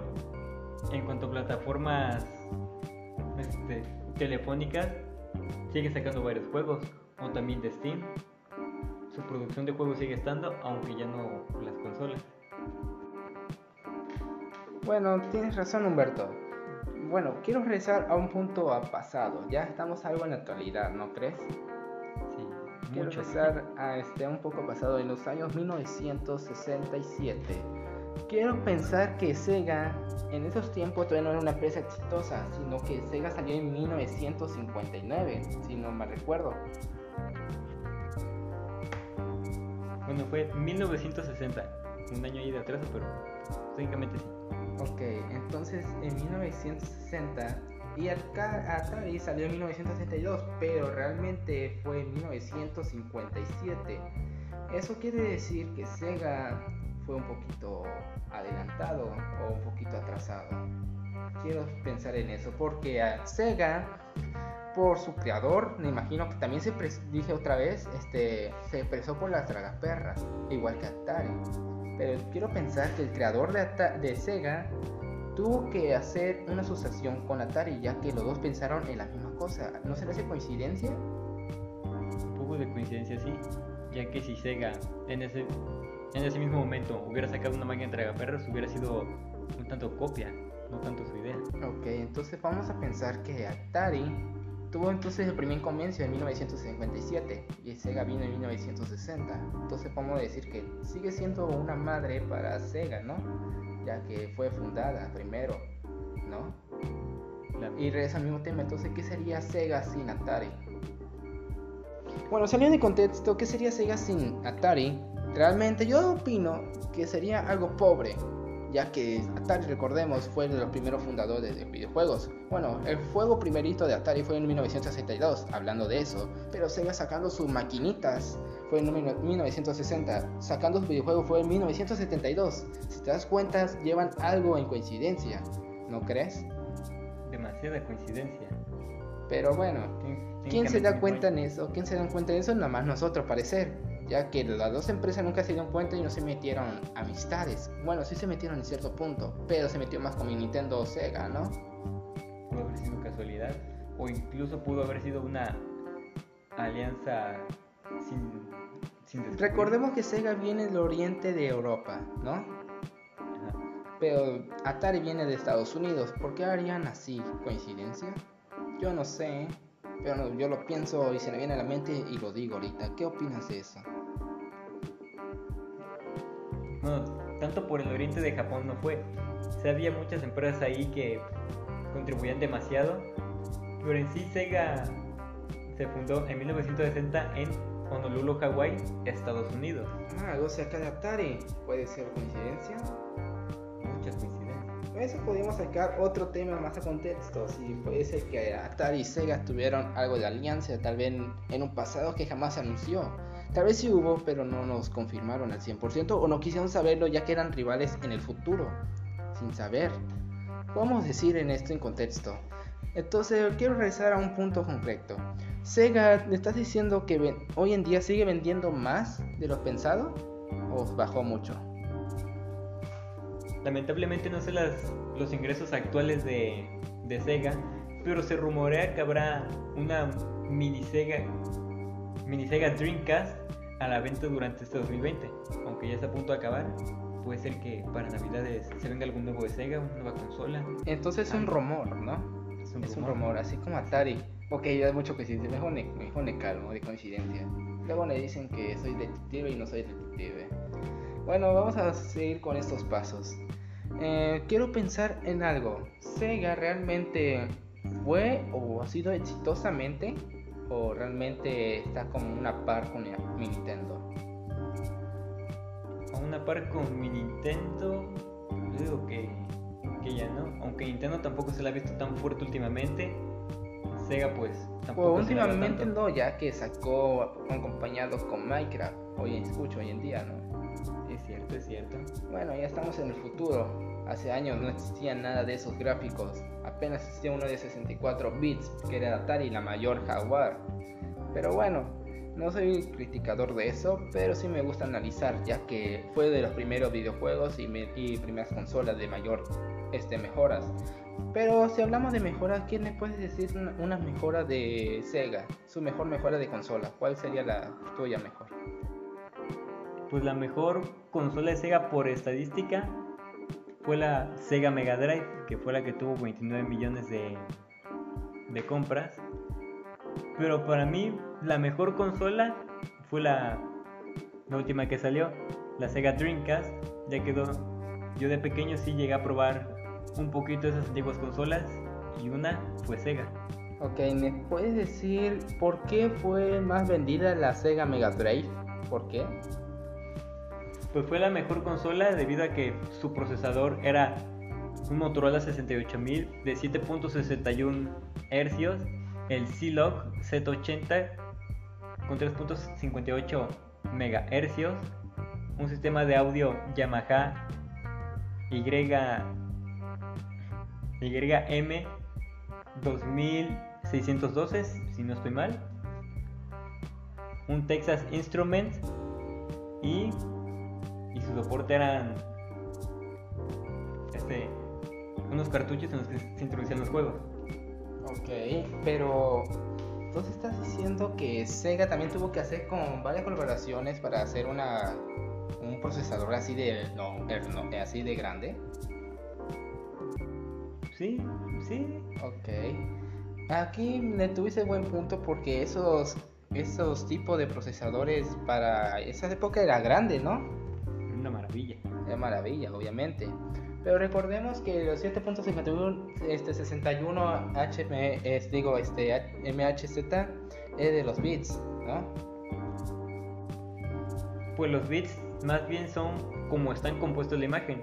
en cuanto a plataformas este, telefónicas, sigue sacando varios juegos, o también de Steam. Su producción de juegos sigue estando, aunque ya no las consolas. Bueno, tienes razón Humberto. Bueno, quiero regresar a un punto pasado. Ya estamos algo en la actualidad, ¿no crees? Quiero mucho. regresar a este, un poco pasado, en los años 1967. Quiero pensar que Sega en esos tiempos todavía no era una empresa exitosa, sino que Sega salió en 1959, si no me recuerdo. Bueno, fue 1960, un año ahí de atraso, pero técnicamente sí. Ok, entonces en 1960 y Atari salió en 1962, pero realmente fue en 1957. Eso quiere decir que Sega fue un poquito adelantado o un poquito atrasado. Quiero pensar en eso porque a Sega, por su creador, me imagino que también se dije otra vez, este, se expresó por las tragaperras, igual que Atari. Pero quiero pensar que el creador de, Ata- de Sega tuvo que hacer una asociación con Atari, ya que los dos pensaron en la misma cosa. ¿No se le hace coincidencia? Un poco de coincidencia sí, ya que si Sega en ese, en ese mismo momento hubiera sacado una máquina de tragaperras, hubiera sido un tanto copia, no tanto su idea. Ok, entonces vamos a pensar que Atari tuvo entonces el primer comienzo en 1957 y Sega vino en 1960. Entonces podemos decir que sigue siendo una madre para Sega, ¿no? Ya que fue fundada primero, ¿no? Y regresa al mismo tema, entonces, ¿qué sería Sega sin Atari? Bueno, saliendo de contexto, ¿qué sería Sega sin Atari? Realmente yo opino que sería algo pobre, ya que Atari, recordemos, fue de los primeros fundadores de videojuegos. Bueno, el juego primerito de Atari fue en 1962, hablando de eso, pero Sega sacando sus maquinitas fue en 1960, sacando sus videojuegos fue en 1972. Si te das cuenta, llevan algo en coincidencia, ¿no crees? demasiada coincidencia. Pero bueno, ¿quién se da cuenta en eso? ¿Quién se da cuenta en eso? Nada más nosotros, parecer. Ya que las dos empresas nunca se dieron cuenta y no se metieron amistades. Bueno, sí se metieron en cierto punto, pero se metió más con mi Nintendo o Sega, ¿no? pudo haber sido casualidad o incluso pudo haber sido una alianza sin, sin. Recordemos que Sega viene del oriente de Europa, ¿no? Ajá. Pero Atari viene de Estados Unidos. ¿Por qué harían así? ¿Coincidencia? Yo no sé. Pero no, yo lo pienso y se me viene a la mente y lo digo ahorita. ¿Qué opinas de eso? No, tanto por el oriente de Japón no fue. O sea, había muchas empresas ahí que contribuían demasiado, pero en sí Sega se fundó en 1960 en Honolulu, Hawái, Estados Unidos. Ah, algo cerca de Atari. ¿Puede ser coincidencia? Muchas coincidencias. Eso podríamos sacar otro tema más a contexto. Si puede ser que Atari y Sega tuvieron algo de alianza, tal vez en, un pasado que jamás se anunció. Tal vez sí hubo, pero no nos confirmaron al 100% o no quisieron saberlo ya que eran rivales en el futuro, sin saber. Podemos decir en esto en contexto. Entonces quiero regresar a un punto concreto. Sega, ¿le estás diciendo que hoy en día sigue vendiendo más de lo pensado? ¿O bajó mucho? Lamentablemente no sé las, los ingresos actuales de, de Sega, pero se rumorea que habrá una mini Sega, mini Sega Dreamcast a la venta durante este 2020. Aunque ya está a punto de acabar, puede ser que para Navidades se venga algún nuevo de Sega, una nueva consola. Entonces es un rumor, ¿no? Es un, Es un rumor. rumor, así como Atari. Ok, ya es mucho coincidencia. Mejor me, mejor me calmo de coincidencia. Luego me dicen que soy detective y no soy detective. Bueno, vamos a seguir con estos pasos. Eh, quiero pensar en algo. ¿Sega realmente fue o ha sido exitosamente? ¿O realmente está como una par con mi Nintendo? A una par con mi Nintendo, yo digo que, que ya no. Aunque Nintendo tampoco se la ha visto tan fuerte últimamente, Sega pues tampoco Pues se la últimamente no, ya que sacó acompañado con Minecraft. Hoy escucho hoy en día, ¿no? Bueno, ya estamos en el futuro. Hace años no existía nada de esos gráficos. Apenas existía uno de 64 bits, que era Atari, la mayor Jaguar. Pero bueno, No soy criticador de eso, pero sí me gusta analizar, ya que fue de los primeros videojuegos y, primeras consolas de mayor este, mejoras. Pero si hablamos de mejoras, ¿quién me puede decir una, mejora de Sega? Su mejor mejora de consola. ¿Cuál sería la tuya mejor? Pues la mejor consola de Sega por estadística fue la Sega Mega Drive, que fue la que tuvo 29 millones de, de compras. Pero para mí la mejor consola fue la, última que salió, la Sega Dreamcast. Ya quedó. Yo de pequeño sí llegué a probar un poquito esas antiguas consolas y una fue Sega. Ok, ¿me puedes decir por qué fue más vendida la Sega Mega Drive? ¿Por qué? Pues fue la mejor consola debido a que su procesador era un Motorola 68000 de 7.61 Hz, el C-Log Z80 con 3.58 MHz, un sistema de audio Yamaha Y YM 2612, si no estoy mal. Un Texas Instrument y su soporte eran este, unos cartuchos en los que se introducían los juegos. Ok, pero entonces estás diciendo que Sega también tuvo que hacer con varias colaboraciones para hacer una un procesador así de no, así de grande. Sí, sí. Ok. Aquí me tuviste buen punto porque esos, esos tipos de procesadores para esa época era grande, ¿no? Una maravilla. Era maravilla, obviamente. Pero recordemos que los 7.51 este 61 HM, es, digo, este MHZ es de los bits, ¿no? Pues los bits más bien son como están compuestos la imagen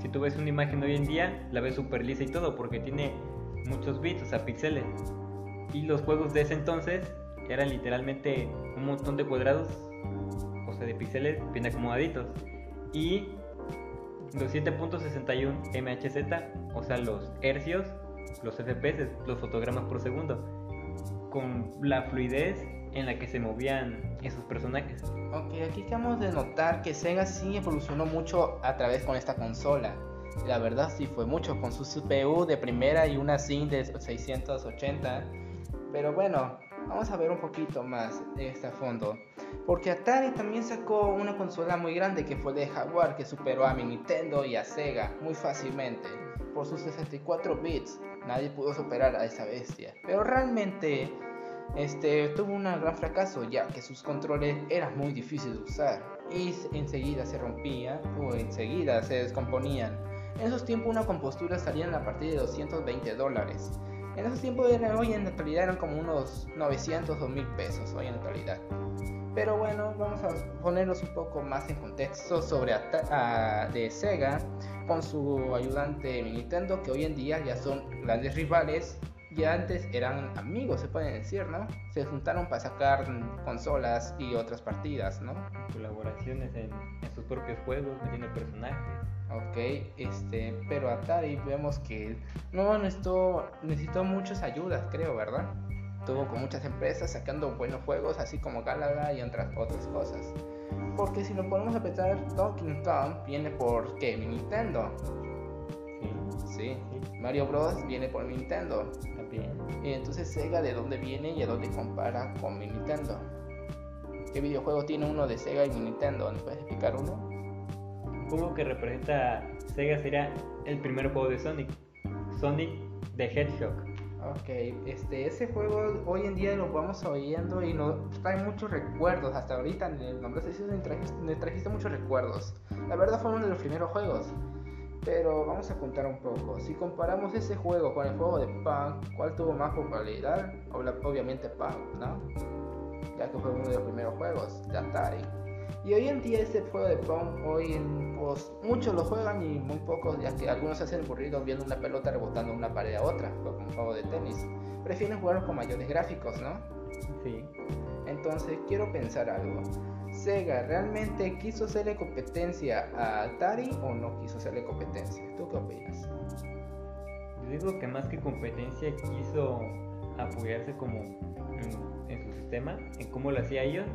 si tú ves una imagen hoy en día, la ves súper lisa y todo, porque tiene muchos bits, o sea, píxeles. Y los juegos de ese entonces eran literalmente un montón de cuadrados, o sea, de píxeles bien acomodaditos. Y los 7.61 MHz, o sea, los hercios, los FPS, los fotogramas por segundo, con la fluidez en la que se movían esos personajes. Ok, aquí acabamos de notar que Sega sí evolucionó mucho a través con esta consola. La verdad sí fue mucho con su CPU de primera y una SIM de 680. Pero bueno, vamos a ver un poquito más de este fondo. Porque Atari también sacó una consola muy grande que fue de Jaguar que superó a mi Nintendo y a Sega muy fácilmente. Por sus 64 bits, nadie pudo superar a esa bestia. Pero realmente este, tuvo un gran fracaso ya que sus controles eran muy difíciles de usar y enseguida se rompían o enseguida se descomponían. En esos tiempos una compostura salía a partir de 220 dólares. En esos tiempos hoy en actualidad eran como unos 900 o 1000 pesos hoy en actualidad. Pero bueno, vamos a ponernos un poco más en contexto sobre de Sega con su ayudante Nintendo que hoy en día ya son grandes rivales ya antes eran amigos, se pueden decir, ¿no? Se juntaron para sacar consolas y otras partidas, ¿no? Colaboraciones en, sus propios juegos, metiendo personajes. Ok, este, pero Atari vemos que no necesitó, necesitó muchas ayudas, creo, ¿verdad? Tuvo con muchas empresas sacando buenos juegos, así como Galaga y otras, otras cosas. Porque si nos ponemos a pensar, Donkey Kong viene por ¿qué? Nintendo. Sí. Mario Bros. viene por Nintendo. También. Y entonces Sega de dónde viene y a dónde compara con mi Nintendo. ¿Qué videojuego tiene uno de Sega y Nintendo? ¿Me puedes explicar uno? Un juego que representa Sega sería el primer juego de Sonic. Sonic the Hedgehog. Ok, este, ese juego hoy en día lo vamos oyendo y nos trae muchos recuerdos. Hasta ahorita en el nombre de me trajiste, me trajiste muchos recuerdos. La verdad fue uno de los primeros juegos. Pero vamos a contar un poco. Si comparamos ese juego con el juego de Punk, ¿cuál tuvo más popularidad? Obviamente Punk, ¿no? Ya que fue uno de los primeros juegos de Atari. Y hoy en día ese juego de Pong, hoy en, pues, muchos lo juegan y muy pocos, ya que algunos se hacen aburridos viendo una pelota rebotando una pared a otra, como un juego de tenis. Prefieren jugar con mayores gráficos, ¿no? Sí. Entonces quiero pensar algo. Sega realmente quiso hacerle competencia a Atari o no quiso hacerle competencia? ¿Tú qué opinas? Yo digo que más que competencia quiso apoyarse como en, en su sistema, en cómo lo hacía ellos,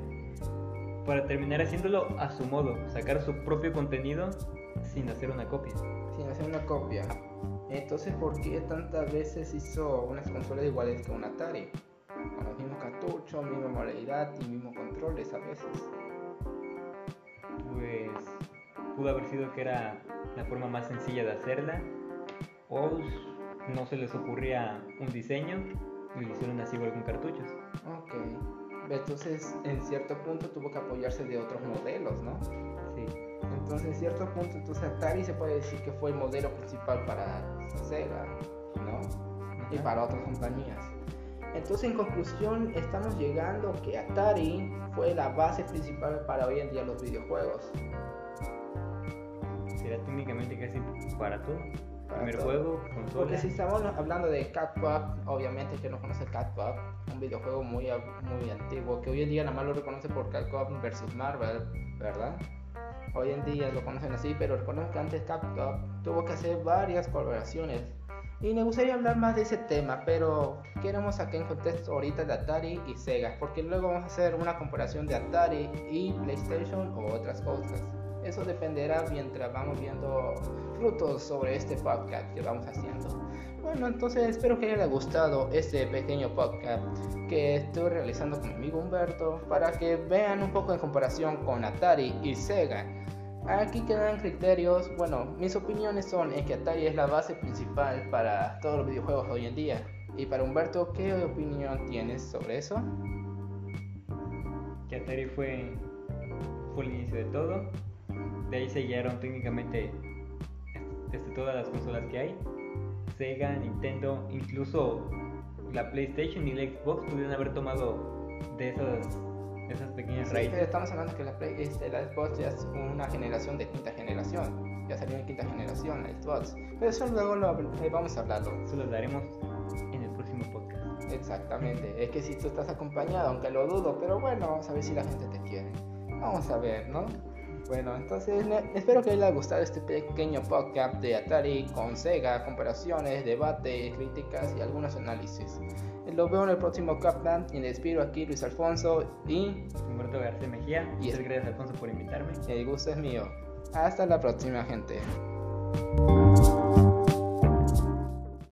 para terminar haciéndolo a su modo, sacar su propio contenido sin hacer una copia. Sin hacer una copia. Entonces, ¿por qué tantas veces hizo unas consolas iguales que un Atari? Con los mismos cartuchos, misma modalidad y mismos controles a veces. Pues pudo haber sido que era la forma más sencilla de hacerla, o no se les ocurría un diseño y lo hicieron así igual con cartuchos. Ok. Entonces, en cierto punto tuvo que apoyarse de otros modelos, ¿no? Sí. Entonces, en cierto punto, entonces Atari se puede decir que fue el modelo principal para Sega, ¿no? Y para otras compañías. Entonces, en conclusión, estamos llegando que Atari fue la base principal para hoy en día los videojuegos. Será técnicamente casi para todo. Para Primer todo. juego, consola. Porque si estamos hablando de Catbug, obviamente que no conoce Catbug, un videojuego muy, muy antiguo, que hoy en día nada más lo reconoce por Catbug versus Marvel, ¿verdad? Hoy en día lo conocen así, pero recuerden que antes Catbug tuvo que hacer varias colaboraciones. Y me gustaría hablar más de ese tema, pero queremos aquí en contexto ahorita de Atari y Sega, porque luego vamos a hacer una comparación de Atari y PlayStation o otras cosas. Eso dependerá mientras vamos viendo frutos sobre este podcast que vamos haciendo. Bueno, entonces espero que les haya gustado este pequeño podcast que estoy realizando con mi amigo Humberto para que vean un poco en comparación con Atari y Sega. Aquí quedan criterios, bueno, mis opiniones son en que Atari es la base principal para todos los videojuegos hoy en día. Y para Humberto, ¿qué opinión tienes sobre eso? que Atari fue, fue el inicio de todo. De ahí se guiaron técnicamente este, todas las consolas que hay. Sega, Nintendo, incluso la PlayStation y la Xbox pudieron haber tomado de esas, esas pequeñas Sí, raíces. pero estamos hablando que la, Play, este, la Xbox ya es una generación de quinta generación. Ya salió en quinta generación la Xbox. Pero eso luego lo eh, vamos a hablarlo. Eso lo daremos en el próximo podcast. Exactamente. Es que si tú estás acompañado, aunque lo dudo, pero bueno, vamos a ver si la gente te quiere. Vamos a ver, ¿no? Bueno, entonces espero que les haya gustado este pequeño podcast de Atari con Sega, comparaciones, debates, críticas y algunos análisis. Los veo en el próximo Captain y les despido aquí Luis Alfonso y Humberto García Mejía, Y gracias Alfonso por invitarme. el gusto es mío. Hasta la próxima gente.